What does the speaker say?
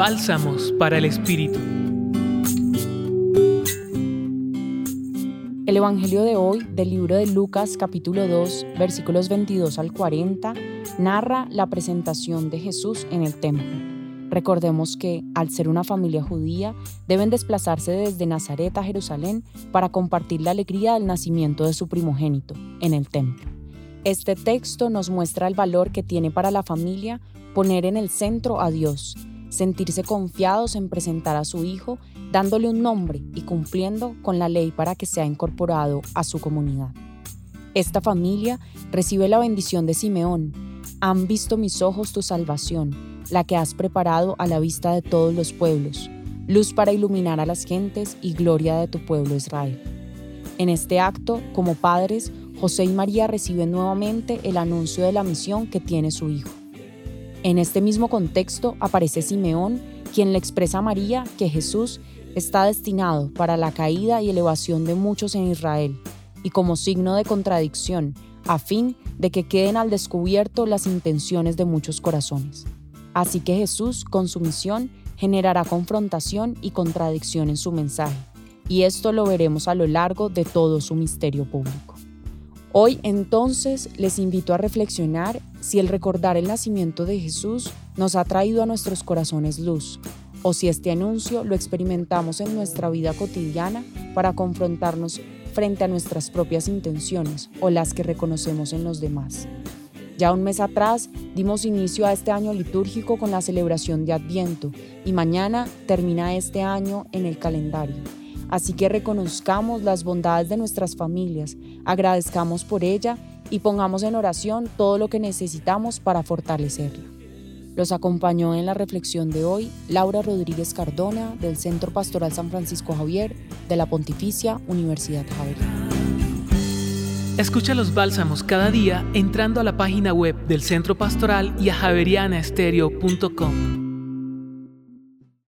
Bálsamos para el Espíritu. El Evangelio de hoy, del libro de Lucas capítulo 2, versículos 22 al 40, narra la presentación de Jesús en el templo. Recordemos que, al ser una familia judía, deben desplazarse desde Nazaret a Jerusalén para compartir la alegría del nacimiento de su primogénito en el templo. Este texto nos muestra el valor que tiene para la familia poner en el centro a Dios, sentirse confiados en presentar a su hijo, dándole un nombre y cumpliendo con la ley para que sea incorporado a su comunidad. Esta familia recibe la bendición de Simeón. Han visto mis ojos tu salvación, la que has preparado a la vista de todos los pueblos, luz para iluminar a las gentes y gloria de tu pueblo Israel. En este acto, como padres, José y María reciben nuevamente el anuncio de la misión que tiene su hijo. En este mismo contexto aparece Simeón, quien le expresa a María que Jesús está destinado para la caída y elevación de muchos en Israel, y como signo de contradicción, a fin de que queden al descubierto las intenciones de muchos corazones. Así que Jesús, con su misión, generará confrontación y contradicción en su mensaje, y esto lo veremos a lo largo de todo su misterio público. Hoy entonces les invito a reflexionar si el recordar el nacimiento de Jesús nos ha traído a nuestros corazones luz, o si este anuncio lo experimentamos en nuestra vida cotidiana para confrontarnos frente a nuestras propias intenciones o las que reconocemos en los demás. Ya un mes atrás dimos inicio a este año litúrgico con la celebración de Adviento y mañana termina este año en el calendario. Así que reconozcamos las bondades de nuestras familias, agradezcamos por ella y pongamos en oración todo lo que necesitamos para fortalecerla. Los acompañó en la reflexión de hoy Laura Rodríguez Cardona del Centro Pastoral San Francisco Javier de la Pontificia Universidad Javeriana. Escucha los bálsamos cada día entrando a la página web del Centro Pastoral y a javerianaestereo.com.